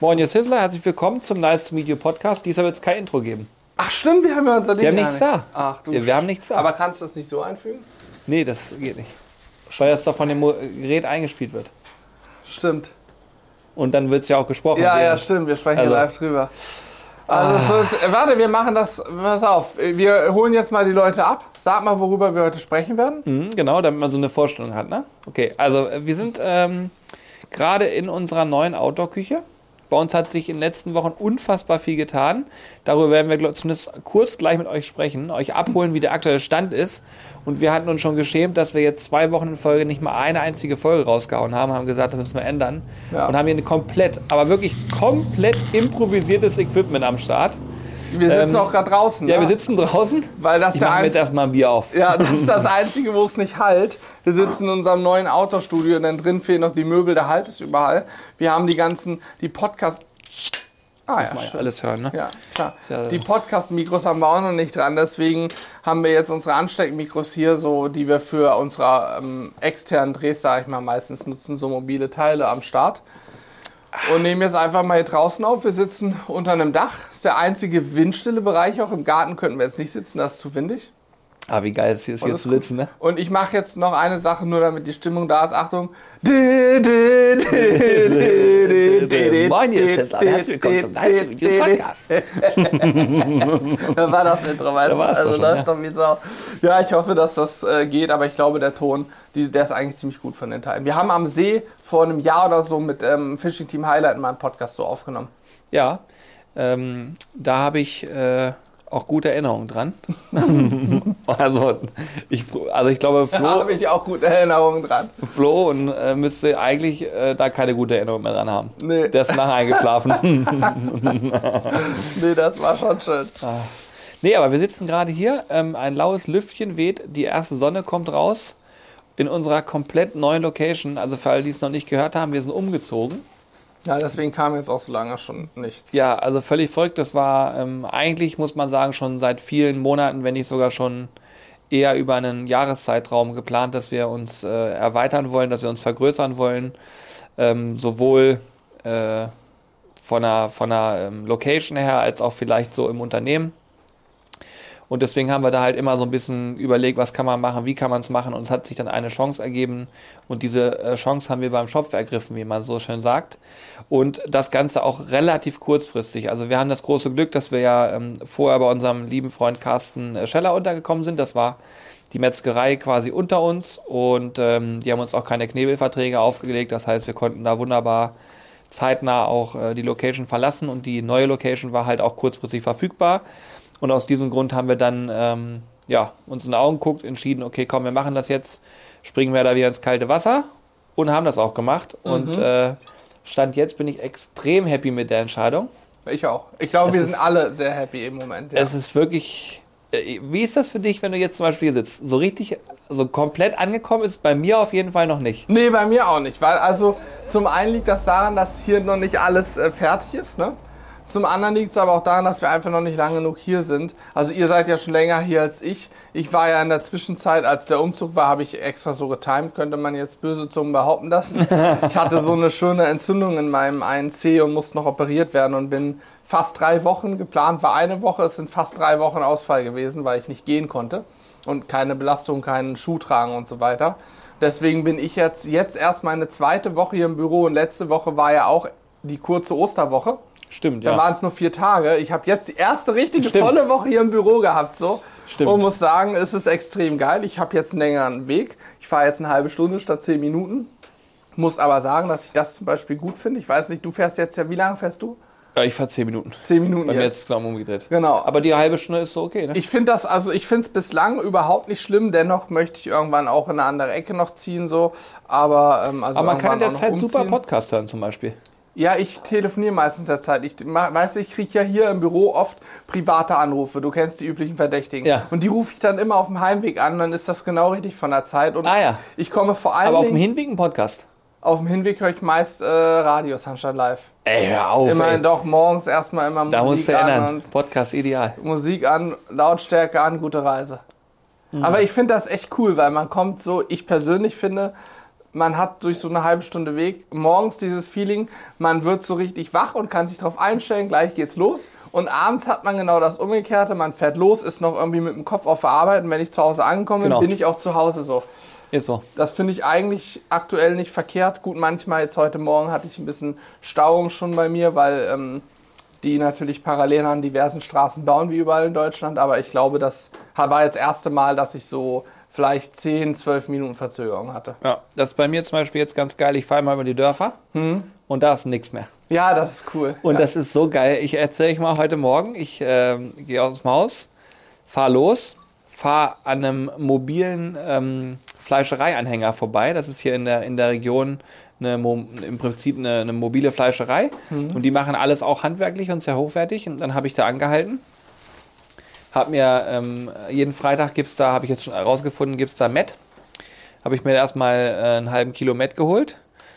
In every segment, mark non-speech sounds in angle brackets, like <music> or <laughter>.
Moin, ihr Sizzler, herzlich willkommen zum Nice to Meet You Podcast. Diesmal wird es kein Intro geben. Ach stimmt, wir haben ja unser Ding Wir haben nichts nicht. da. Ach du. Wir haben nichts da. Aber kannst du das nicht so einfügen? Nee, das geht nicht. Weil das doch von dem Gerät eingespielt wird. Stimmt. Und dann wird es ja auch gesprochen. Ja, ja, stimmt. Wir sprechen Also- hier live drüber. Also, wird, äh, warte, wir machen das. Pass auf. Wir holen jetzt mal die Leute ab. Sag mal, worüber wir heute sprechen werden. Mhm, genau, damit man so eine Vorstellung hat. Ne? Okay, also wir sind ähm, gerade in unserer neuen Outdoor-Küche. Bei uns hat sich in den letzten Wochen unfassbar viel getan. Darüber werden wir zumindest kurz gleich mit euch sprechen, euch abholen, wie der aktuelle Stand ist. Und wir hatten uns schon geschämt, dass wir jetzt zwei Wochen in Folge nicht mal eine einzige Folge rausgehauen haben, haben gesagt, das müssen wir ändern. Ja. Und haben hier ein komplett, aber wirklich komplett improvisiertes Equipment am Start. Wir sitzen Ähm, auch gerade draußen. Ja, ne? wir sitzen draußen. Weil das Ich der jetzt erstmal ein Bier auf. Ja, das ist das Einzige, wo es nicht halt. Wir sitzen in unserem neuen Outdoor-Studio und dann drin fehlen noch die Möbel, der Halt ist überall. Wir haben die ganzen, die Podcast... Ah ja, ja alles hören, ne? Ja, klar. ja- Die Podcast-Mikros haben wir auch noch nicht dran, deswegen haben wir jetzt unsere Ansteckmikros hier, so, die wir für unsere ähm, externen Drehs, sag ich mal, meistens nutzen, so mobile Teile am Start. Und nehmen jetzt einfach mal hier draußen auf. Wir sitzen unter einem Dach. Das ist der einzige windstille Bereich. Auch im Garten könnten wir jetzt nicht sitzen, das ist zu windig. Ah, wie geil es hier ist, hier zu sitzen, ne? Und ich mache jetzt noch eine Sache, nur damit die Stimmung da ist. Achtung. <laughs> Moin, ihr di, Herzlich willkommen zum Nice. Podcast. <laughs> Da war das Intro, weißt du? Also schon, läuft ja. doch wie Sau. Ja, ich hoffe, dass das äh, geht, aber ich glaube, der Ton, die, der ist eigentlich ziemlich gut von den Teilen. Wir haben am See vor einem Jahr oder so mit ähm, Fishing Team Highlight mal einen Podcast so aufgenommen. Ja, ähm, da habe ich äh, auch gute Erinnerungen dran. <laughs> also, ich, also ich glaube, Da Flo, habe ich auch gute Erinnerungen dran. Flo und, äh, müsste eigentlich äh, da keine gute Erinnerung mehr dran haben. Nee. Der ist nachher eingeschlafen. <laughs> Nee, das war schon schön. nee, aber wir sitzen gerade hier. Ähm, ein laues Lüftchen weht, die erste Sonne kommt raus in unserer komplett neuen Location. Also für alle, die es noch nicht gehört haben, wir sind umgezogen. Ja, deswegen kam jetzt auch so lange schon nichts. Ja, also völlig verrückt. Das war ähm, eigentlich, muss man sagen, schon seit vielen Monaten, wenn nicht sogar schon eher über einen Jahreszeitraum geplant, dass wir uns äh, erweitern wollen, dass wir uns vergrößern wollen. Ähm, sowohl äh, von einer, von einer ähm, Location her als auch vielleicht so im Unternehmen. Und deswegen haben wir da halt immer so ein bisschen überlegt, was kann man machen, wie kann man es machen. Und es hat sich dann eine Chance ergeben. Und diese äh, Chance haben wir beim Schopf ergriffen, wie man so schön sagt. Und das Ganze auch relativ kurzfristig. Also wir haben das große Glück, dass wir ja ähm, vorher bei unserem lieben Freund Carsten äh, Scheller untergekommen sind. Das war die Metzgerei quasi unter uns. Und ähm, die haben uns auch keine Knebelverträge aufgelegt. Das heißt, wir konnten da wunderbar zeitnah auch äh, die Location verlassen. Und die neue Location war halt auch kurzfristig verfügbar. Und aus diesem Grund haben wir dann ähm, ja, uns in die Augen geguckt, entschieden, okay, komm, wir machen das jetzt, springen wir da wieder ins kalte Wasser und haben das auch gemacht. Und äh, Stand jetzt bin ich extrem happy mit der Entscheidung. Ich auch. Ich glaube, Es wir ist- sind alle sehr happy im Moment. Ja. Es ist wirklich. äh, Wie ist das für dich, wenn du jetzt zum Beispiel hier sitzt? So richtig, so komplett angekommen ist bei mir auf jeden Fall noch nicht. Nee, bei mir auch nicht, weil also zum einen liegt das daran, dass hier noch nicht alles äh, fertig ist, ne? Zum anderen liegt es aber auch daran, dass wir einfach noch nicht lang genug hier sind. Also ihr seid ja schon länger hier als ich. Ich war ja in der Zwischenzeit, als der Umzug war, habe ich extra so getimt, könnte man jetzt böse Zungen behaupten lassen. Ich hatte so eine schöne Entzündung in meinem einen Zeh und musste noch operiert werden und bin fast drei Wochen geplant, war eine Woche, es sind fast drei Wochen Ausfall gewesen, weil ich nicht gehen konnte und keine Belastung, keinen Schuh tragen und so weiter. Deswegen bin ich jetzt, jetzt erst meine zweite Woche hier im Büro und letzte Woche war ja auch die kurze Osterwoche. Stimmt, Da ja. waren es nur vier Tage. Ich habe jetzt die erste richtige Stimmt. volle Woche hier im Büro gehabt. So. Stimmt. Und muss sagen, es ist extrem geil. Ich habe jetzt einen längeren Weg. Ich fahre jetzt eine halbe Stunde statt zehn Minuten. Muss aber sagen, dass ich das zum Beispiel gut finde. Ich weiß nicht, du fährst jetzt ja, wie lange fährst du? Ja, ich fahre zehn Minuten. Zehn Minuten Bei mir jetzt. jetzt genau umgedreht. Genau. Aber die halbe Stunde ist so okay, ne? Ich finde das, also ich finde es bislang überhaupt nicht schlimm. Dennoch möchte ich irgendwann auch in eine andere Ecke noch ziehen, so. Aber, ähm, also Aber man kann in der Zeit super umziehen. Podcast hören zum Beispiel. Ja, ich telefoniere meistens der Zeit. Ich weißt du, ich kriege ja hier im Büro oft private Anrufe. Du kennst die üblichen Verdächtigen. Ja. Und die rufe ich dann immer auf dem Heimweg an, dann ist das genau richtig von der Zeit. Und Ah ja. ich komme vor allem Aber auf dem Hinweg ein Podcast. auf dem Hinweg höre ich meist äh, Radio Sunshine Live. Ey, hör auf. Immerhin ey. doch morgens erstmal immer Da musst Musik du an ändern. und Podcast ideal. Musik an, Lautstärke an, gute Reise. Mhm. Aber ich finde das echt cool, weil man kommt so, ich persönlich finde, man hat durch so eine halbe Stunde Weg morgens dieses Feeling, man wird so richtig wach und kann sich darauf einstellen, gleich geht's los. Und abends hat man genau das Umgekehrte, man fährt los, ist noch irgendwie mit dem Kopf auf der Arbeit und wenn ich zu Hause ankomme, Genau. bin ich auch zu Hause so. Ist so. Das finde ich eigentlich aktuell nicht verkehrt. Gut, manchmal jetzt heute Morgen hatte ich ein bisschen Stauung schon bei mir, weil ähm, die natürlich parallel an diversen Straßen bauen, wie überall in Deutschland. Aber ich glaube, das war jetzt das erste Mal, dass ich so vielleicht 10, 12 Minuten Verzögerung hatte. Ja, das ist bei mir zum Beispiel jetzt ganz geil. Ich fahre mal über die Dörfer und da ist nichts mehr. Ja, das ist cool. Und ja. das ist so geil. Ich erzähle euch mal heute Morgen. Ich ähm, gehe aus dem Haus, fahre los, fahre an einem mobilen ähm, Fleischereianhänger vorbei. Das ist hier in der, in der Region eine, im Prinzip eine, eine mobile Fleischerei. Und die machen alles auch handwerklich und sehr hochwertig. Und dann habe ich da angehalten. Hab mir ähm, jeden Freitag gibt's da, habe ich jetzt schon herausgefunden, gibt es da Met. Habe ich mir erstmal äh, einen halben Kilo Met geholt,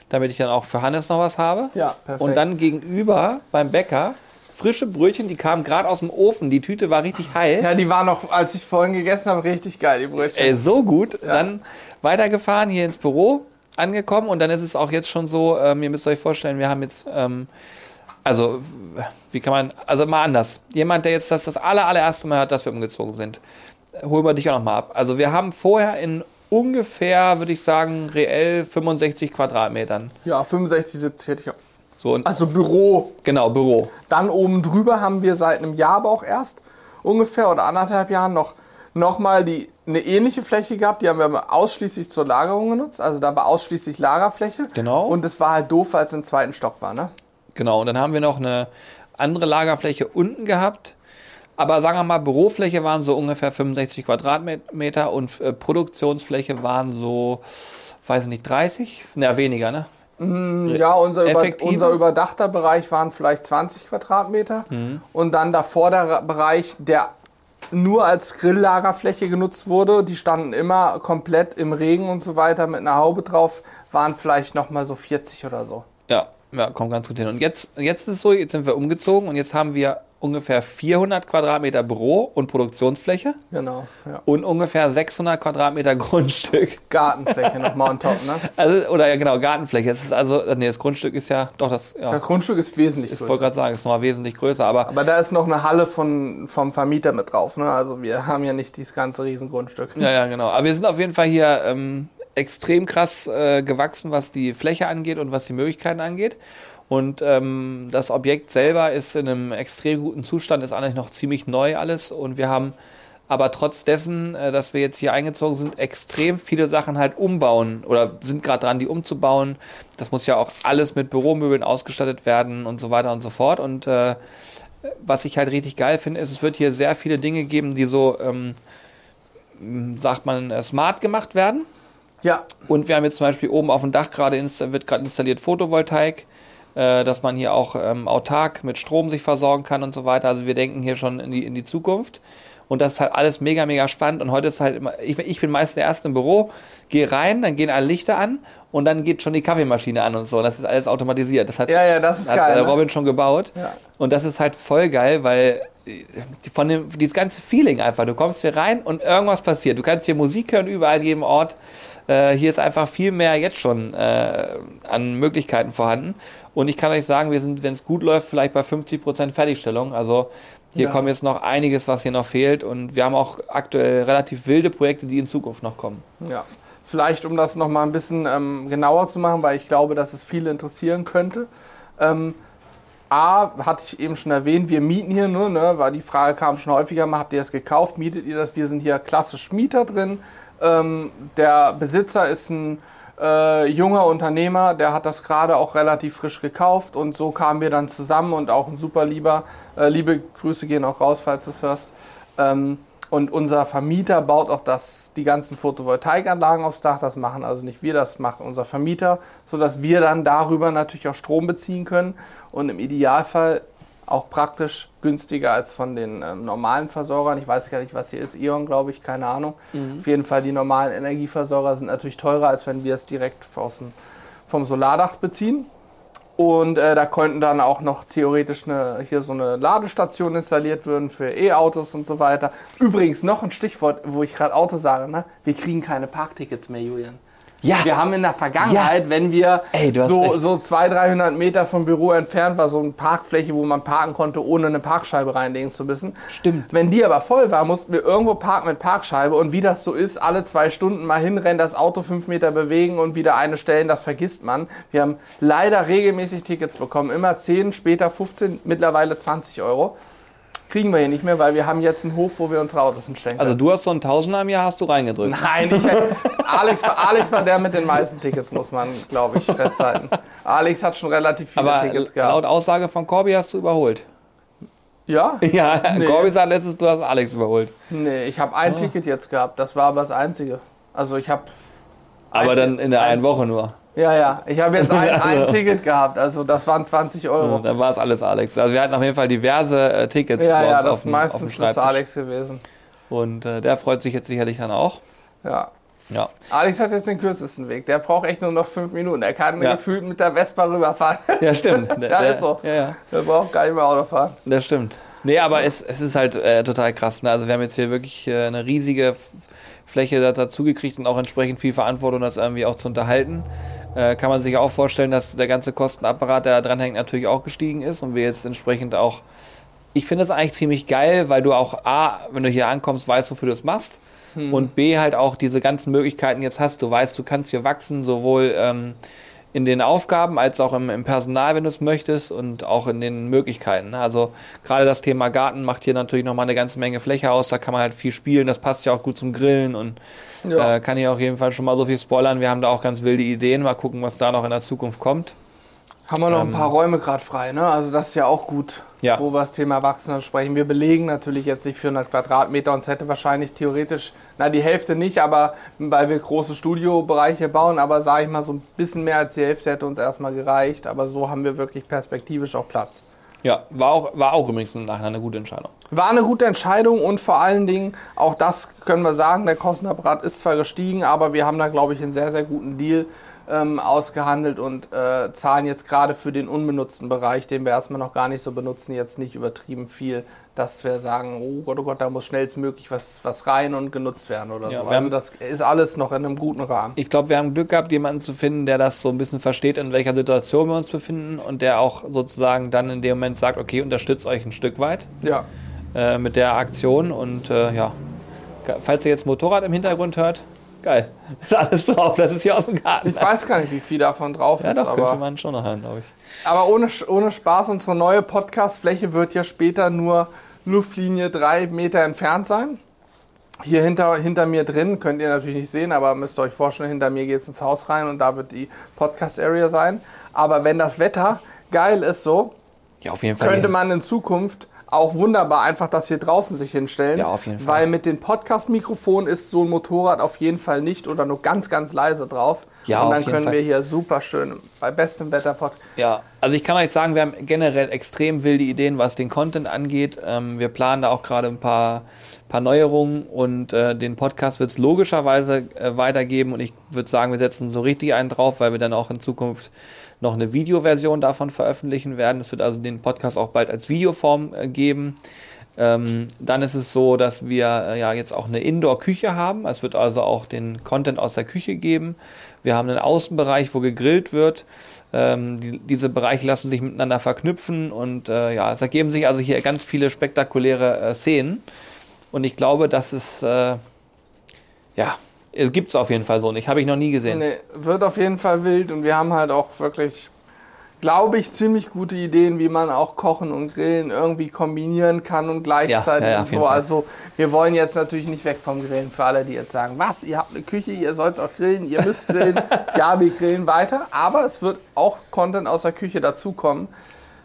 damit ich dann auch für Hannes noch was habe. Ja, perfekt. Und dann gegenüber beim Bäcker frische Brötchen, die kamen gerade aus dem Ofen. Die Tüte war richtig heiß. ja, die war noch, als ich vorhin gegessen habe, richtig geil, die Brötchen. Ey, so gut. Dann weitergefahren hier ins Büro, angekommen und dann ist es auch jetzt schon so, ähm, ihr müsst euch vorstellen, wir haben jetzt, ähm, also wie kann man, also mal anders. Jemand, der jetzt das das aller, allererste Mal hört, dass wir umgezogen sind, holen wir dich auch nochmal ab. Also wir haben vorher in ungefähr, würde ich sagen, reell 65 Quadratmetern. Ja, 65, 70 hätte ich auch. So, Also Büro. genau, Büro. Dann oben drüber haben wir seit einem Jahr aber auch erst ungefähr oder anderthalb Jahren noch, noch mal die, eine ähnliche Fläche gehabt. Die haben wir ausschließlich zur Lagerung genutzt. Also da war ausschließlich Lagerfläche. Genau. Und es war halt doof, weil es im zweiten Stock war. Ne? Genau, und dann haben wir noch eine andere Lagerfläche unten gehabt. Aber sagen wir mal, Bürofläche waren so ungefähr 65 Quadratmeter und äh, Produktionsfläche waren so, weiß ich nicht, 30? Na, weniger, ne? Ja, unser, über, unser überdachter Bereich waren vielleicht 20 Quadratmeter. Und dann davor der Bereich, der nur als Grilllagerfläche genutzt wurde, die standen immer komplett im Regen und so weiter mit einer Haube drauf, waren vielleicht nochmal so 40 oder so. Ja, ja, kommt ganz gut hin. Und jetzt, jetzt ist es so, jetzt sind wir umgezogen und jetzt haben wir ungefähr 400 Quadratmeter Büro und Produktionsfläche Genau, ja. und ungefähr 600 Quadratmeter <laughs> Grundstück. Gartenfläche nochmal on top, ne? <laughs> Also, oder ja, genau, Gartenfläche. Es ist also, nee, das Grundstück ist ja, doch, das, ja, Das Grundstück ist wesentlich ich wollte größer. gerade sagen, ist nochmal wesentlich größer, aber Aber da ist noch eine Halle von, vom Vermieter mit drauf, ne? Also wir haben ja nicht dieses ganze Riesengrundstück. Ja, ja, genau. Aber wir sind auf jeden Fall hier ähm, extrem krass äh, gewachsen, was die Fläche angeht und was die Möglichkeiten angeht. Und ähm, das Objekt selber ist in einem extrem guten Zustand, ist eigentlich noch ziemlich neu alles. Und wir haben aber trotz dessen, äh, dass wir jetzt hier eingezogen sind, extrem viele Sachen halt umbauen oder sind gerade dran, die umzubauen. Das muss ja auch alles mit Büromöbeln ausgestattet werden und so weiter und so fort. Und äh, was ich halt richtig geil finde, ist, es wird hier sehr viele Dinge geben, die so, ähm, sagt man, äh, smart gemacht werden. Ja, Und wir haben jetzt zum Beispiel oben auf dem Dach gerade wird gerade installiert Photovoltaik, dass man hier auch ähm, autark mit Strom sich versorgen kann und so weiter. Also wir denken hier schon in die, in die Zukunft. Und das ist halt alles mega, mega spannend. Und heute ist halt immer, ich, ich bin meist der Erste im Büro, gehe rein, dann gehen alle Lichter an und dann geht schon die Kaffeemaschine an und so. Das ist alles automatisiert. Das hat, ja, ja, das hat geil. äh, ne? Robin schon gebaut. Ja. Und das ist halt voll geil, weil äh, von dem, dieses ganze Feeling einfach, du kommst hier rein und irgendwas passiert. Du kannst hier Musik hören überall an jedem Ort. Äh, hier ist einfach viel mehr jetzt schon äh, an Möglichkeiten vorhanden. Und ich kann euch sagen, wir sind, wenn es gut läuft, vielleicht bei 50% Fertigstellung. Also hier Ja. kommt jetzt noch einiges, was hier noch fehlt. Und wir haben auch aktuell relativ wilde Projekte, die in Zukunft noch kommen. Ja, vielleicht um das nochmal ein bisschen ähm, genauer zu machen, weil ich glaube, dass es viele interessieren könnte. Ähm, A, hatte ich eben schon erwähnt, wir mieten hier nur, ne, weil die Frage kam schon häufiger mal, habt ihr das gekauft, mietet ihr das? Wir sind hier klassisch Mieter drin. Ähm, der Besitzer ist ein äh, junger Unternehmer, der hat das gerade auch relativ frisch gekauft und so kamen wir dann zusammen und auch ein super lieber, äh, liebe Grüße gehen auch raus, falls du es hörst. Ähm, und unser Vermieter baut auch das, die ganzen Photovoltaikanlagen aufs Dach. Das machen also nicht wir, das macht unser Vermieter, sodass wir dann darüber natürlich auch Strom beziehen können und im Idealfall auch praktisch günstiger als von den ähm, normalen Versorgern. Ich weiß gar nicht, was hier ist. E.ON, glaube ich, keine Ahnung. Auf jeden Fall, die normalen Energieversorger sind natürlich teurer, als wenn wir es direkt dem, vom Solardach beziehen. Und äh, da könnten dann auch noch theoretisch eine, hier so eine Ladestation installiert werden für E-Autos und so weiter. Übrigens noch ein Stichwort, wo ich gerade Auto sage, ne? wir kriegen keine Parktickets mehr, Julian. Ja. Wir haben in der Vergangenheit, ja. wenn wir Ey, so, so 200, 300 Meter vom Büro entfernt war, so eine Parkfläche, wo man parken konnte, ohne eine Parkscheibe reinlegen zu müssen. Stimmt. Wenn die aber voll war, mussten wir irgendwo parken mit Parkscheibe und wie das so ist, alle zwei Stunden mal hinrennen, das Auto fünf Meter bewegen und wieder eine stellen, das vergisst man. Wir haben leider regelmäßig Tickets bekommen, immer 10, später 15, mittlerweile 20 Euro kriegen wir hier nicht mehr, weil wir haben jetzt einen Hof, wo wir unsere Autos hinstellen Also du hast so einen Tausender im Jahr hast du reingedrückt. Nein, ich, <laughs> Alex, Alex war der mit den meisten Tickets, muss man, glaube ich, festhalten. Alex hat schon relativ viele Aber Tickets gehabt. laut Aussage von Corby hast du überholt. Ja? <laughs> Ja, nee. Corby sagt letztens, du hast Alex überholt. Nee, ich habe ein oh. Ticket jetzt gehabt. Das war aber das einzige. Also ich habe... Aber dann in der einen Woche nur. Ja, ja. Ich habe jetzt <laughs> ein, ein, Ticket gehabt, also das waren 20 Euro. Ja, dann war es alles Alex. Also wir hatten auf jeden Fall diverse äh, Tickets. Ja, ja, das auf meistens ist Alex gewesen. Und äh, der freut sich jetzt sicherlich dann auch. Ja. Ja. Alex hat jetzt den kürzesten Weg. Der braucht echt nur noch fünf Minuten. Er kann ja. gefühlt mit der Vespa rüberfahren. Ja, stimmt. Der, <laughs> ja, ist so. Ja, ja. Der braucht gar nicht mehr Auto fahren. Das stimmt. Nee, aber es, es ist halt äh, total krass. Ne? Also wir haben jetzt hier wirklich äh, eine riesige Fläche dazu gekriegt und auch entsprechend viel Verantwortung, das irgendwie auch zu unterhalten äh, kann man sich auch vorstellen, dass der ganze Kostenapparat, der da dran hängt, natürlich auch gestiegen ist und wir jetzt entsprechend auch. Ich finde das eigentlich ziemlich geil, weil du auch A, wenn du hier ankommst, weißt, wofür du es machst. Hm. Und B, halt auch diese ganzen Möglichkeiten jetzt hast. Du weißt, du kannst hier wachsen, sowohl ähm, in den Aufgaben als auch im, im Personal, wenn du es möchtest, und auch in den Möglichkeiten. Also gerade das Thema Garten macht hier natürlich nochmal eine ganze Menge Fläche aus. Da kann man halt viel spielen. Das passt ja auch gut zum Grillen und ja. Äh, kann ich auf jeden Fall schon mal so viel spoilern. Wir haben da auch ganz wilde Ideen. Mal gucken, was da noch in der Zukunft kommt. Haben wir noch ähm, ein paar Räume gerade frei, ne? Also das ist ja auch gut, ja. wo wir das Thema Erwachsene sprechen. Wir belegen natürlich jetzt nicht 400 Quadratmeter und es hätte wahrscheinlich theoretisch, na die Hälfte nicht, aber weil wir große Studiobereiche bauen, aber sage ich mal, so ein bisschen mehr als die Hälfte hätte uns erstmal gereicht. Aber so haben wir wirklich perspektivisch auch Platz. Ja, war auch, war auch übrigens nachher eine gute Entscheidung. War eine gute Entscheidung und vor allen Dingen, auch das können wir sagen, der Kostenapparat ist zwar gestiegen, aber wir haben da, glaube ich, einen sehr, sehr guten Deal ähm, ausgehandelt und äh, zahlen jetzt gerade für den unbenutzten Bereich, den wir erstmal noch gar nicht so benutzen, jetzt nicht übertrieben viel, dass wir sagen, oh Gott, oh Gott, da muss schnellstmöglich was, was rein und genutzt werden oder ja, so. Also das ist alles noch in einem guten Rahmen. Ich glaube, wir haben Glück gehabt, jemanden zu finden, der das so ein bisschen versteht, in welcher Situation wir uns befinden und der auch sozusagen dann in dem Moment sagt, okay, unterstützt euch ein Stück weit. Ja. Äh, mit der Aktion und äh, ja, falls ihr jetzt Motorrad im Hintergrund hört, geil. Ist <laughs> alles drauf, das ist hier aus dem Garten. Ich weiß gar nicht, wie viel davon drauf ja, ist. Doch, könnte man schon noch hören, glaube ich. Aber ohne, ohne Spaß, unsere neue Podcast-Fläche wird ja später nur Luftlinie drei Meter entfernt sein. Hier hinter, hinter mir drin, könnt ihr natürlich nicht sehen, aber müsst ihr euch vorstellen, hinter mir geht es ins Haus rein und da wird die Podcast-Area sein. Aber wenn das Wetter geil ist so, ja, könnte man in Zukunft auch wunderbar einfach das hier draußen sich hinstellen. Ja, auf jeden Fall. Weil mit den Podcast-Mikrofonen ist so ein Motorrad auf jeden Fall nicht oder nur ganz, ganz leise drauf. Ja, und dann können Fall. wir hier super schön bei bestem Wetter Podcast. Ja, also ich kann euch sagen, wir haben generell extrem wilde Ideen, was den Content angeht. Ähm, wir planen da auch gerade ein paar, paar Neuerungen und äh, den Podcast wird es logischerweise äh, weitergeben und ich würde sagen, wir setzen so richtig einen drauf, weil wir dann auch in Zukunft noch eine Videoversion davon veröffentlichen werden. Es wird also den Podcast auch bald als Videoform äh, geben. Ähm, dann ist es so, dass wir äh, ja jetzt auch eine Indoor-Küche haben. Es wird also auch den Content aus der Küche geben. Wir haben einen Außenbereich, wo gegrillt wird. Ähm, die, diese Bereiche lassen sich miteinander verknüpfen und äh, ja, es ergeben sich also hier ganz viele spektakuläre äh, Szenen. Und ich glaube, dass es äh, ja es gibt es auf jeden Fall so nicht. Habe ich noch nie gesehen. Nee, wird auf jeden Fall wild und wir haben halt auch wirklich, glaube ich, ziemlich gute Ideen, wie man auch Kochen und Grillen irgendwie kombinieren kann und gleichzeitig ja, ja, ja, so. Also wir wollen jetzt natürlich nicht weg vom Grillen für alle, die jetzt sagen, was, ihr habt eine Küche, ihr sollt auch grillen, ihr müsst grillen. <laughs> ja, wir grillen weiter, aber es wird auch Content aus der Küche dazukommen.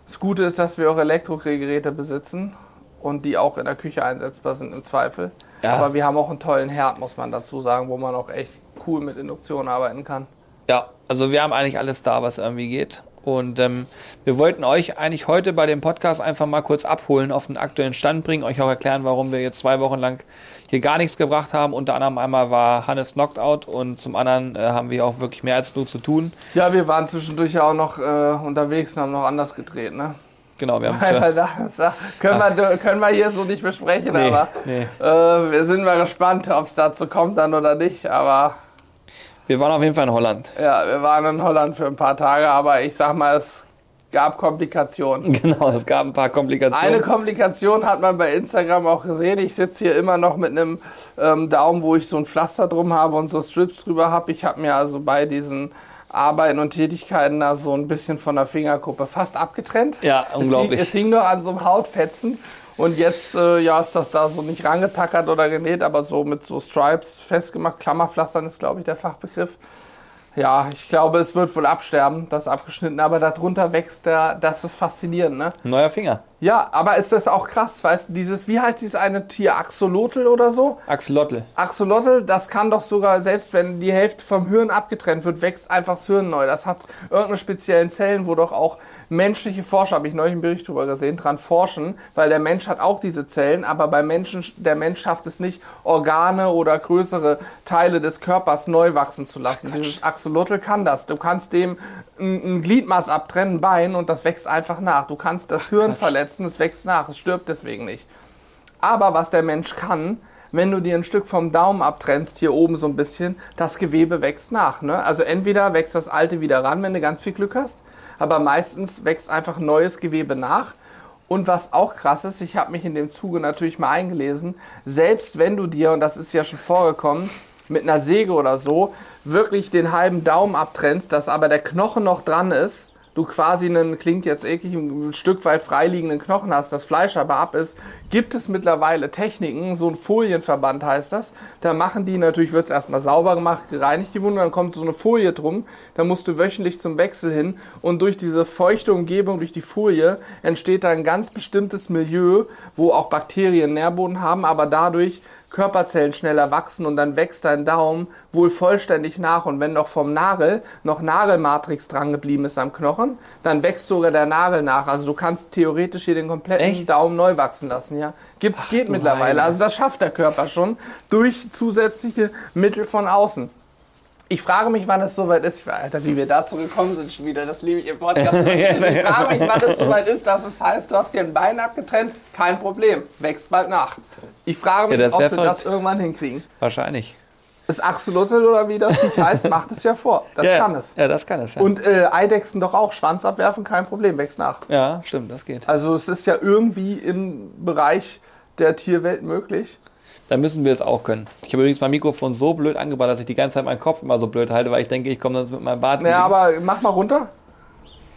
Das Gute ist, dass wir auch Elektrogrillgeräte besitzen und die auch in der Küche einsetzbar sind im Zweifel. Ja. Aber wir haben auch einen tollen Herd, muss man dazu sagen, wo man auch echt cool mit Induktion arbeiten kann. Ja, also wir haben eigentlich alles da, was irgendwie geht. Und ähm, wir wollten euch eigentlich heute bei dem Podcast einfach mal kurz abholen, auf den aktuellen Stand bringen, euch auch erklären, warum wir jetzt zwei Wochen lang hier gar nichts gebracht haben. Unter anderem einmal war Hannes knocked out und zum anderen äh, haben wir auch wirklich mehr als genug zu tun. Ja, wir waren zwischendurch ja auch noch äh, unterwegs und haben noch anders gedreht, ne? Genau, wir haben <laughs> Einfach da, können, wir, können wir hier so nicht besprechen, nee, aber nee. Äh, wir sind mal gespannt, ob es dazu kommt dann oder nicht. Aber Wir waren auf jeden Fall in Holland. Ja, wir waren in Holland für ein paar Tage, aber ich sag mal, es gab Komplikationen. <laughs> Genau, es gab ein paar Komplikationen. Eine Komplikation hat man bei Instagram auch gesehen. Ich sitze hier immer noch mit einem ähm, Daumen, wo ich so ein Pflaster drum habe und so Strips drüber habe. Ich habe mir also bei diesen Arbeiten und Tätigkeiten da so ein bisschen von der Fingerkuppe fast abgetrennt. Ja, unglaublich. Es hing, es hing nur an so einem Hautfetzen. Und jetzt äh, ja, ist das da so nicht rangetackert oder genäht, aber so mit so Stripes festgemacht. Klammerpflastern ist, glaube ich, der Fachbegriff. Ja, ich glaube, es wird wohl absterben, das abgeschnitten, aber darunter wächst der, das ist faszinierend, ne? Neuer Finger. Ja, aber ist das auch krass, weißt du, dieses, wie heißt dieses eine Tier, Axolotl oder so? Axolotl. Axolotl, das kann doch sogar, selbst wenn die Hälfte vom Hirn abgetrennt wird, wächst einfach das Hirn neu. Das hat irgendeine speziellen Zellen, wo doch auch menschliche Forscher, habe ich neulich einen Bericht drüber gesehen, dran forschen, weil der Mensch hat auch diese Zellen, aber bei Menschen, der Mensch schafft es nicht, Organe oder größere Teile des Körpers neu wachsen zu lassen. Dieses Axolotl kann das. Du kannst dem ein, ein Gliedmaß abtrennen, ein Bein, und das wächst einfach nach. Du kannst das Hirn verletzen verletzen, es wächst nach, es stirbt deswegen nicht. Aber was der Mensch kann, wenn du dir ein Stück vom Daumen abtrennst, hier oben so ein bisschen, das Gewebe wächst nach. Ne? Also entweder wächst das alte wieder ran, wenn du ganz viel Glück hast, aber meistens wächst einfach neues Gewebe nach. Und was auch krass ist, ich habe mich in dem Zuge natürlich mal eingelesen, selbst wenn du dir, und das ist ja schon vorgekommen, mit einer Säge oder so, wirklich den halben Daumen abtrennst, dass aber der Knochen noch dran ist, du quasi einen, klingt jetzt eklig, ein Stück weit freiliegenden Knochen hast, das Fleisch aber ab ist, gibt es mittlerweile Techniken, so ein Folienverband heißt das. Da machen die, natürlich wird es erstmal sauber gemacht, gereinigt die Wunde, dann kommt so eine Folie drum, da musst du wöchentlich zum Wechsel hin und durch diese feuchte Umgebung, durch die Folie, entsteht da ein ganz bestimmtes Milieu, wo auch Bakterien Nährboden haben, aber dadurch Körperzellen schneller wachsen und dann wächst dein Daumen wohl vollständig nach. Und wenn noch vom Nagel noch Nagelmatrix dran geblieben ist am Knochen, dann wächst sogar der Nagel nach. Also du kannst theoretisch hier den kompletten Echt? Daumen neu wachsen lassen. Ja, Gibt, Ach, geht mittlerweile. Heide. Also das schafft der Körper schon durch zusätzliche Mittel von außen. Ich frage mich, wann es soweit ist. Ich, Alter, wie wir dazu gekommen sind schon wieder. Das liebe ich im Podcast. ich <laughs> frage mich, wann es soweit ist, dass es heißt, du hast dir ein Bein abgetrennt. Kein Problem. Wächst bald nach. Ich frage mich, ja, ob sie das irgendwann hinkriegen. Wahrscheinlich. Das Axolotl oder wie das nicht heißt, <laughs> macht es ja vor. Das ja, kann es. Ja, das kann es. Ja. Und äh, Eidechsen doch auch. Schwanz abwerfen, kein Problem, wächst nach. Ja, stimmt, das geht. Also es ist ja irgendwie im Bereich der Tierwelt möglich dann müssen wir es auch können. Ich habe übrigens mein Mikrofon so blöd angebaut, dass ich die ganze Zeit meinen Kopf immer so blöd halte, weil ich denke, ich komme dann mit meinem Bart. Ja, aber mach mal runter.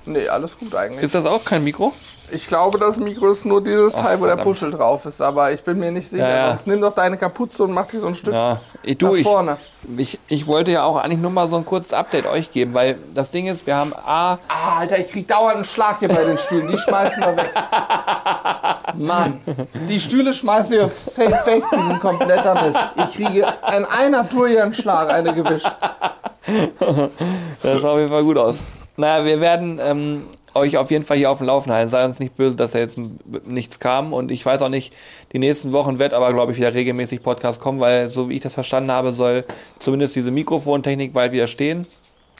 Nee, alles gut eigentlich. Ist das auch kein Mikro? Ich glaube, das Mikro ist nur dieses Teil, Ach, wo der Puschel drauf ist, aber ich bin mir nicht sicher. Ja, ja. Sonst nimm doch deine Kapuze und mach die so ein Stück ja. ich, du, nach vorne. Ich, ich, ich, wollte ja auch eigentlich nur mal so ein kurzes Update euch geben, weil das Ding ist, wir haben A. Ah, Alter, ich krieg dauernd einen Schlag hier bei den Stühlen. Die schmeißen wir weg. <laughs> Mann, die Stühle schmeißen wir safe weg, die sind kompletter Mist. Ich kriege in einer Tour hier einen Schlag, eine gewischt. Das sah auf jeden Fall gut aus. Naja, wir werden ähm, euch auf jeden Fall hier auf dem Laufen halten. Sei uns nicht böse, dass da jetzt nichts kam. Und ich weiß auch nicht, die nächsten Wochen wird aber, glaube ich, wieder regelmäßig Podcast kommen, weil, so wie ich das verstanden habe, soll zumindest diese Mikrofontechnik bald wieder stehen.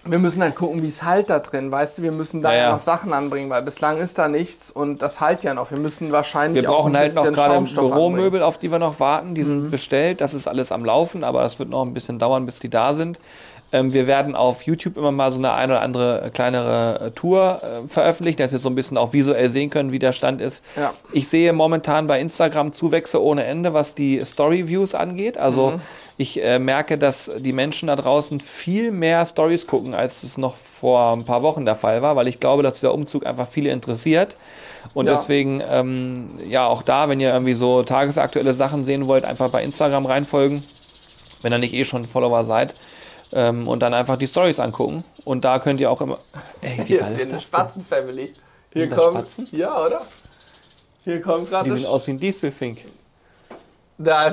Wir müssen halt gucken, wie es halt da drin, weißt du, wir müssen da naja. noch Sachen anbringen, weil bislang ist da nichts und das halt ja noch. Wir müssen wahrscheinlich Wir brauchen halt noch gerade Büromöbel, anbringen. auf die wir noch warten, die sind mhm. bestellt, das ist alles am Laufen, aber es wird noch ein bisschen dauern, bis die da sind. Ähm, wir werden auf YouTube immer mal so eine ein oder andere kleinere äh, Tour äh, veröffentlichen, dass ihr so ein bisschen auch visuell sehen können, wie der Stand ist. Ja. Ich sehe momentan bei Instagram Zuwächse ohne Ende, was die Story-Views angeht. Also mhm. ich äh, merke, dass die Menschen da draußen viel mehr Stories gucken, als es noch vor ein paar Wochen der Fall war, weil ich glaube, dass der Umzug einfach viele interessiert. Und ja. deswegen, ähm, ja, auch da, wenn ihr irgendwie so tagesaktuelle Sachen sehen wollt, einfach bei Instagram reinfolgen, wenn ihr nicht eh schon Follower seid. Ähm, und dann einfach die Stories angucken. Und da könnt ihr auch immer. <laughs> Ey, wie Hier ist eine Spatzen-Family. Hier Sind kommt. Spatzen? Ja, oder? Hier kommt gerade. Die sehen aus wie ein Dieselfink. Da,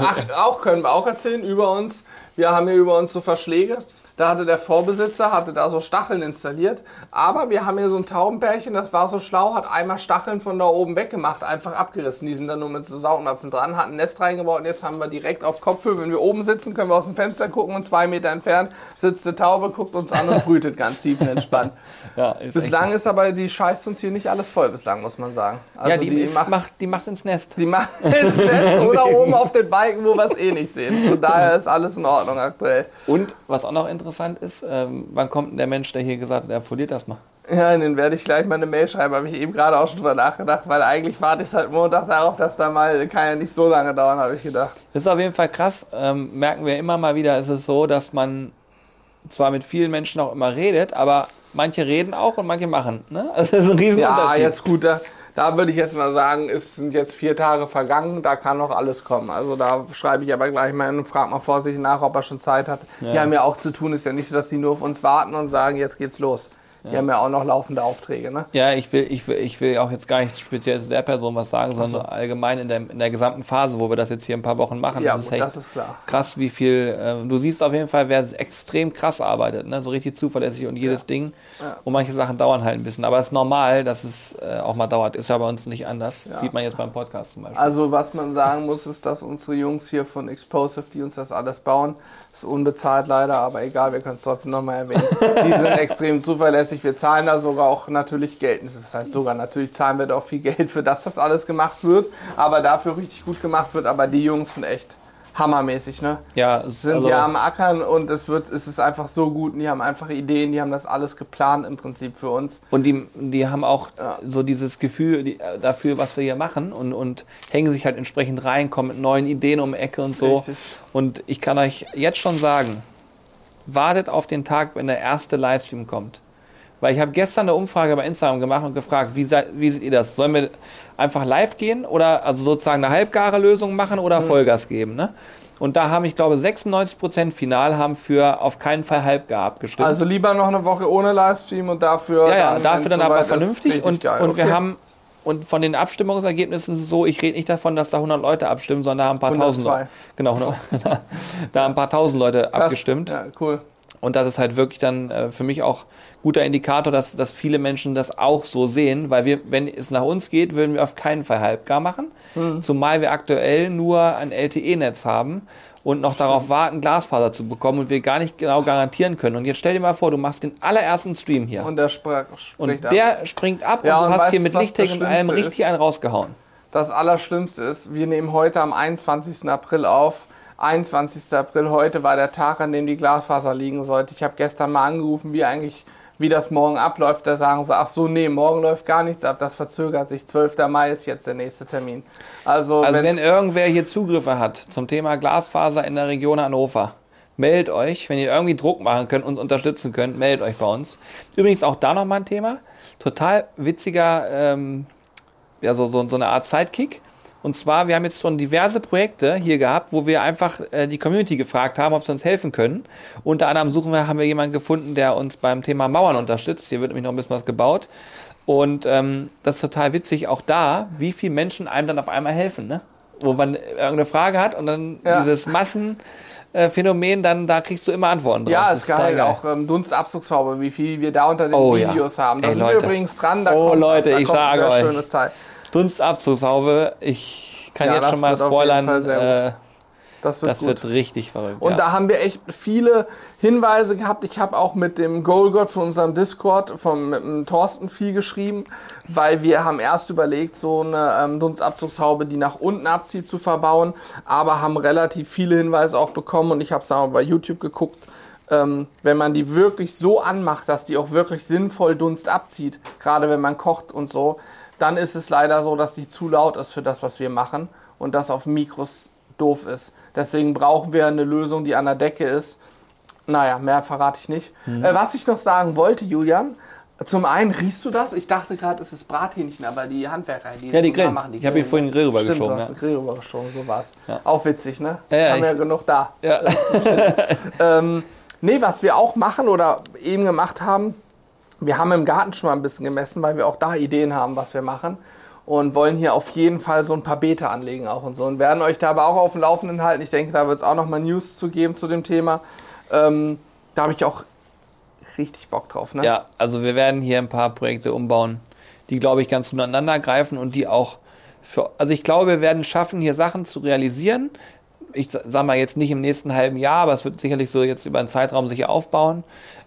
ach, auch können wir auch erzählen über uns. Wir haben hier über uns so Verschläge. Da hatte der Vorbesitzer, hatte da so Stacheln installiert. Aber wir haben hier so ein Taubenpärchen, das war so schlau, hat einmal Stacheln von da oben weggemacht, einfach abgerissen. Die sind dann nur mit so Saugnapfen dran, hat ein Nest reingebaut und jetzt haben wir direkt auf Kopfhöhe. Wenn wir oben sitzen, können wir aus dem Fenster gucken und zwei Meter entfernt sitzt eine Taube, guckt uns an und brütet ganz tief und entspannt. <laughs> Ja, ist Bislang ist aber, die scheißt uns hier nicht alles voll, bislang, muss man sagen. Also ja, die, ist, macht, die macht ins Nest. Die machen <laughs> ins Nest oder oben auf den Balken, wo wir es eh nicht sehen. Von daher ist alles in Ordnung aktuell. Und was auch noch interessant ist, ähm, wann kommt denn der Mensch, der hier gesagt hat, er foliert das mal? Ja, den werde ich gleich mal eine Mail schreiben, habe ich eben gerade auch schon drüber nachgedacht, weil eigentlich warte ich seit Montag darauf, dass da mal, kann ja nicht so lange dauern, habe ich gedacht. Das ist auf jeden Fall krass. Ähm, merken wir immer mal wieder, ist es so, dass man zwar mit vielen Menschen auch immer redet, aber manche reden auch und manche machen. Ne? <laughs> Also das ist ein Ja, Riesenunterschied. jetzt gut, da, da würde ich jetzt mal sagen, es sind jetzt vier Tage vergangen, da kann noch alles kommen. Also da schreibe ich aber gleich mal hin und frage mal vorsichtig nach, ob er schon Zeit hat. Die haben ja auch zu tun, ist ja nicht so, dass die nur auf uns warten und sagen, jetzt geht's los. Die haben ja auch noch laufende Aufträge, ne? Ja, ich will, ich, will, ich will auch jetzt gar nicht speziell zu der Person was sagen, sondern allgemein in der, in der gesamten Phase, wo wir das jetzt hier ein paar Wochen machen. Ja, das ist gut, echt das ist klar. krass, wie viel. Äh, du siehst auf jeden Fall, wer extrem krass arbeitet, ne? so richtig zuverlässig und jedes Ding. Ja. Und manche Sachen dauern halt ein bisschen. Aber es ist normal, dass es äh, auch mal dauert. Ist ja bei uns nicht anders. Ja. Sieht man jetzt beim Podcast zum Beispiel. Also was man sagen muss, ist, dass unsere Jungs hier von Explosive, die uns das alles bauen, ist unbezahlt leider, aber egal, wir können es trotzdem nochmal erwähnen. Die sind extrem zuverlässig. Wir zahlen da sogar auch natürlich Geld. Das heißt sogar, natürlich zahlen wir da auch viel Geld für, dass das alles gemacht wird, aber dafür richtig gut gemacht wird. Aber die Jungs sind echt hammermäßig, ne? ja, es Sind also, ja am Ackern und es wird, es ist einfach so gut und die haben einfach Ideen, die haben das alles geplant im Prinzip für uns. Und die, die haben auch Ja. so dieses Gefühl die, äh, dafür, was wir hier machen und, und hängen sich halt entsprechend rein, kommen mit neuen Ideen um die Ecke und so. Richtig. Und ich kann euch jetzt schon sagen, wartet auf den Tag, wenn der erste Livestream kommt. Weil ich habe gestern eine Umfrage bei Instagram gemacht und gefragt, wie, seid, wie seht ihr das? Sollen wir einfach live gehen oder also sozusagen eine halbgare Lösung machen oder Mhm. Vollgas geben? Ne? Und da haben, ich glaube, 96% final haben für auf keinen Fall halbgar abgestimmt. Also lieber noch eine Woche ohne Livestream und dafür Ja, ja, dann, dafür dann aber soweit ist, vernünftig und, geil. und wir Okay. haben und von den Abstimmungsergebnissen ist es so, ich rede nicht davon, dass da 100 Leute abstimmen, sondern da haben ein paar 102. tausend Leute. Genau, 100, <laughs> da haben ein paar tausend Leute Krass. abgestimmt. Ja, cool. Und das ist halt wirklich dann äh, für mich auch guter Indikator, dass, dass viele Menschen das auch so sehen, weil wir, wenn es nach uns geht, würden wir auf keinen Fall halbgar machen. Hm. Zumal wir aktuell nur ein LTE-Netz haben und noch darauf warten, Glasfaser zu bekommen und wir gar nicht genau garantieren können. Und jetzt stell dir mal vor, du machst den allerersten Stream hier. Und der sprach, Und spricht ab. der springt ab Ja, und und du hast weißt hier mit was Lichttech das und allem richtig ist? einen rausgehauen. Das Allerschlimmste ist, wir nehmen heute am 21. April auf. 21. April, heute war der Tag, an dem die Glasfaser liegen sollte. Ich habe gestern mal angerufen, wie eigentlich, wie das morgen abläuft. Da sagen sie, ach so, nee, morgen läuft gar nichts ab. Das verzögert sich. 12. Mai ist jetzt der nächste Termin. Also, Also wenn irgendwer hier Zugriffe hat zum Thema Glasfaser in der Region Hannover, meldet euch. Wenn ihr irgendwie Druck machen könnt und unterstützen könnt, meldet euch bei uns. Übrigens auch da nochmal ein Thema. Total witziger, ähm, ja, so, so, so eine Art Sidekick. Und zwar, wir haben jetzt schon diverse Projekte hier gehabt, wo wir einfach äh, die Community gefragt haben, ob sie uns helfen können. Unter anderem suchen wir, haben wir jemanden gefunden, der uns beim Thema Mauern unterstützt. Hier wird nämlich noch ein bisschen was gebaut. Und ähm, das ist total witzig, auch da, wie viele Menschen einem dann auf einmal helfen, ne? Wo man irgendeine Frage hat und dann Ja. dieses Massenphänomen, dann da kriegst du immer Antworten draus. Ja, Das ist geil. total Auch ähm, Dunstabzugshaube, wie viel wir da unter den Oh, ja. Videos haben. Da Ey, sind wir Leute. übrigens dran. Da Oh, kommt Leute, was, da ich kommt ein sage sehr euch. schönes Teil. Dunstabzugshaube, ich kann Ja, jetzt schon mal spoilern, äh, Das wird das gut. wird richtig verrückt. Und ja. da haben wir echt viele Hinweise gehabt. Ich habe auch mit dem Goalgott von unserem Discord, vom mit dem Thorsten viel geschrieben, weil wir haben erst überlegt, so eine ähm, Dunstabzugshaube, die nach unten abzieht, zu verbauen, aber haben relativ viele Hinweise auch bekommen und ich habe es mal bei YouTube geguckt. Ähm, wenn man die wirklich so anmacht, dass die auch wirklich sinnvoll Dunst abzieht, gerade wenn man kocht und so, dann ist es leider so, dass die zu laut ist für das, was wir machen und das auf Mikros doof ist. Deswegen brauchen wir eine Lösung, die an der Decke ist. Naja, mehr verrate ich nicht. Mhm. Äh, was ich noch sagen wollte, Julian, zum einen riechst du das? Ich dachte gerade, es ist Brathähnchen, aber die Handwerker, die Ja, die es grillen. machen, die Ich habe hier vorhin ne? den Grill Stimmt, rübergeschoben, du hast ja. Grill rübergeschoben, so war's. Ja. Auch witzig, ne? Ja, ja, Haben wir ja genug da. Ja. <laughs> Ähm, nee, was wir auch machen oder eben gemacht haben, wir haben im Garten schon mal ein bisschen gemessen, weil wir auch da Ideen haben, was wir machen. Und wollen hier auf jeden Fall so ein paar Beete anlegen auch und so. Und werden euch da aber auch auf dem Laufenden halten. Ich denke, da wird es auch noch mal News zu geben zu dem Thema. Ähm, da habe ich auch richtig Bock drauf. Ne? Ja, also wir werden hier ein paar Projekte umbauen, die, glaube ich, ganz gut aneinander greifen und die auch für, also ich glaube, wir werden schaffen, hier Sachen zu realisieren, ich sag mal jetzt nicht im nächsten halben Jahr, aber es wird sicherlich so jetzt über einen Zeitraum sich aufbauen,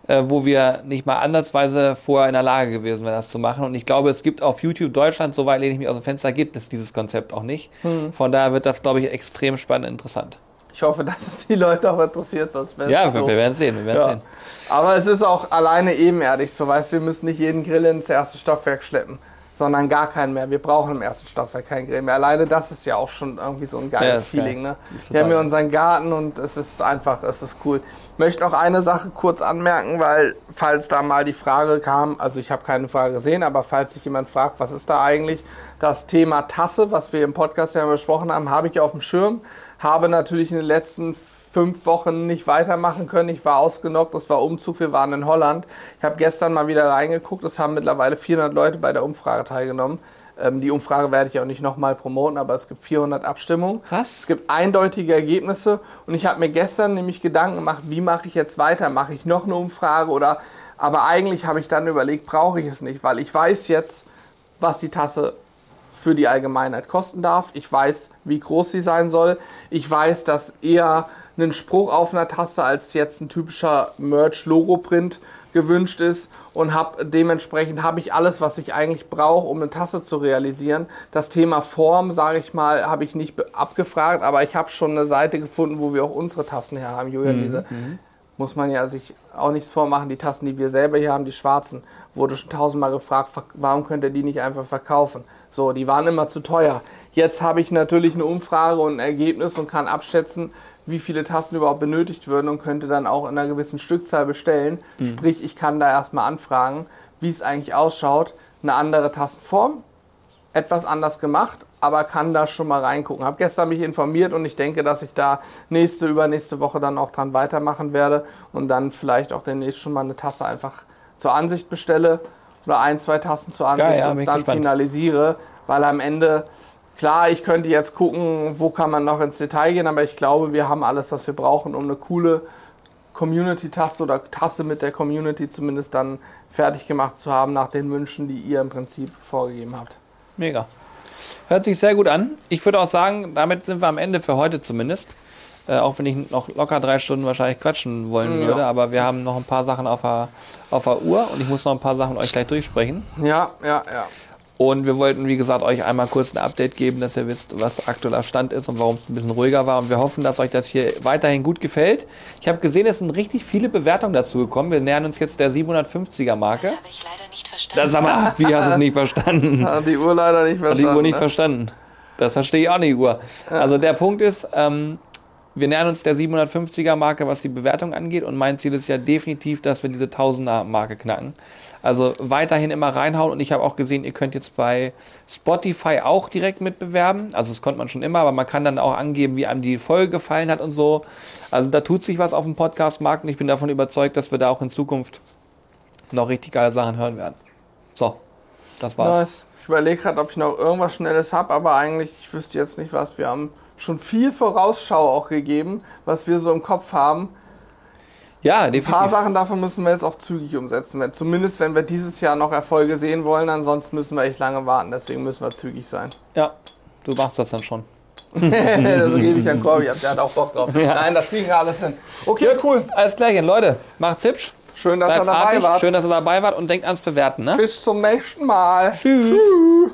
äh, wo wir nicht mal ansatzweise vorher in der Lage gewesen wären, das zu machen. Und ich glaube, es gibt auf YouTube Deutschland, soweit lehne ich mich aus dem Fenster, gibt es dieses Konzept auch nicht. Mhm. Von daher wird das, glaube ich, extrem spannend interessant. Ich hoffe, dass es die Leute auch interessiert, sonst wäre Ja, wir, wir werden sehen, wir werden ja. sehen. Aber es ist auch alleine ebenerdig, so weißt wir müssen nicht jeden Grill ins erste Stockwerk schleppen sondern gar keinen mehr. Wir brauchen im ersten Stockwerk keinen Grill mehr. Alleine das ist ja auch schon irgendwie so ein geiles ja, Feeling. Ne? Wir haben hier unseren Garten und es ist einfach, es ist cool. Ich möchte auch eine Sache kurz anmerken, weil falls da mal die Frage kam, also ich habe keine Frage gesehen, aber falls sich jemand fragt, was ist da eigentlich, das Thema Tasse, was wir im Podcast ja besprochen haben, habe ich auf dem Schirm, habe natürlich in den letzten fünf Wochen nicht weitermachen können. Ich war ausgenockt, das war Umzug, wir waren in Holland. Ich habe gestern mal wieder reingeguckt, es haben mittlerweile 400 Leute bei der Umfrage teilgenommen. Ähm, die Umfrage werde ich auch nicht nochmal promoten, aber es gibt 400 Abstimmungen. Krass. Es gibt eindeutige Ergebnisse und ich habe mir gestern nämlich Gedanken gemacht, wie mache ich jetzt weiter? Mache ich noch eine Umfrage oder... Aber eigentlich habe ich dann überlegt, brauche ich es nicht, weil ich weiß jetzt, was die Tasse für die Allgemeinheit kosten darf. Ich weiß, wie groß sie sein soll. Ich weiß, dass eher einen Spruch auf einer Tasse als jetzt ein typischer Merch-Logo-Print gewünscht ist und habe dementsprechend habe ich alles, was ich eigentlich brauche, um eine Tasse zu realisieren. Das Thema Form, sage ich mal, habe ich nicht abgefragt, aber ich habe schon eine Seite gefunden, wo wir auch unsere Tassen her haben. Julian, mhm. diese mhm. muss man ja sich auch nichts vormachen. Die Tassen, die wir selber hier haben, die schwarzen, wurde schon tausendmal gefragt, warum könnt ihr die nicht einfach verkaufen? So, die waren immer zu teuer. Jetzt habe ich natürlich eine Umfrage und ein Ergebnis und kann abschätzen, wie viele Tassen überhaupt benötigt würden und könnte dann auch in einer gewissen Stückzahl bestellen. Mhm. Sprich, ich kann da erstmal anfragen, wie es eigentlich ausschaut. Eine andere Tassenform, etwas anders gemacht, aber kann da schon mal reingucken. Habe gestern mich informiert und ich denke, dass ich da nächste, übernächste Woche dann auch dran weitermachen werde und dann vielleicht auch demnächst schon mal eine Tasse einfach zur Ansicht bestelle oder ein, zwei Tassen zur Ansicht ja, ja, und dann gespannt. finalisiere, weil am Ende Klar, ich könnte jetzt gucken, wo kann man noch ins Detail gehen, aber ich glaube, wir haben alles, was wir brauchen, um eine coole Community-Taste oder Tasse mit der Community zumindest dann fertig gemacht zu haben nach den Wünschen, die ihr im Prinzip vorgegeben habt. Mega. Hört sich sehr gut an. Ich würde auch sagen, damit sind wir am Ende für heute zumindest. Äh, auch wenn ich noch locker drei Stunden wahrscheinlich quatschen wollen ja. würde, aber wir haben noch ein paar Sachen auf der, auf der Uhr und ich muss noch ein paar Sachen euch gleich durchsprechen. Ja, ja, ja. Und wir wollten, wie gesagt, euch einmal kurz ein Update geben, dass ihr wisst, was aktueller Stand ist und warum es ein bisschen ruhiger war. Und wir hoffen, dass euch das hier weiterhin gut gefällt. Ich habe gesehen, es sind richtig viele Bewertungen dazu gekommen. Wir nähern uns jetzt der 750er Marke. Das habe ich leider nicht verstanden. Das, sag mal, <laughs> wie hast du es nicht verstanden? <laughs> Hat die Uhr leider nicht verstanden. Hat die Uhr nicht ne? verstanden. Das verstehe ich auch nicht, Uhr. Also der Punkt ist, ähm, wir nähern uns der 750er Marke, was die Bewertung angeht. Und mein Ziel ist ja definitiv, dass wir diese 1000er Marke knacken. Also weiterhin immer reinhauen. Und ich habe auch gesehen, ihr könnt jetzt bei Spotify auch direkt mitbewerben. Also das konnte man schon immer, aber man kann dann auch angeben, wie einem die Folge gefallen hat und so. Also da tut sich was auf dem Podcast-Markt und ich bin davon überzeugt, dass wir da auch in Zukunft noch richtig geile Sachen hören werden. So, das war's. Nice. Ich überlege gerade, ob ich noch irgendwas Schnelles habe, aber eigentlich, ich wüsste jetzt nicht was. Wir haben schon viel Vorausschau auch gegeben, was wir so im Kopf haben. Ja, definitiv. Ein paar Sachen davon müssen wir jetzt auch zügig umsetzen. Zumindest wenn wir dieses Jahr noch Erfolge sehen wollen, ansonsten müssen wir echt lange warten. Deswegen müssen wir zügig sein. Ja, du machst das dann schon. <laughs> so gebe ich an Corby, der hat auch Bock drauf. <laughs> Ja. Nein, das kriegen wir alles hin. Okay, cool. Alles klar, Leute, macht's hübsch. Schön, dass Bleibt ihr dabei wart. Schön, dass ihr dabei wart und denkt ans Bewerten. Ne? Bis zum nächsten Mal. Tschüss. Tschüss.